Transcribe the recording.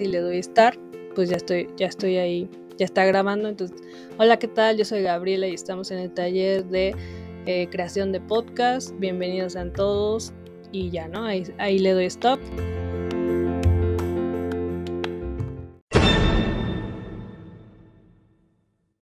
si le doy start, pues ya estoy, ya estoy ahí, ya está grabando. Entonces, hola, ¿qué tal? Yo soy Gabriela y estamos en el taller de eh, creación de podcast. Bienvenidos a todos. Y ya, ¿no? Ahí, ahí le doy stop.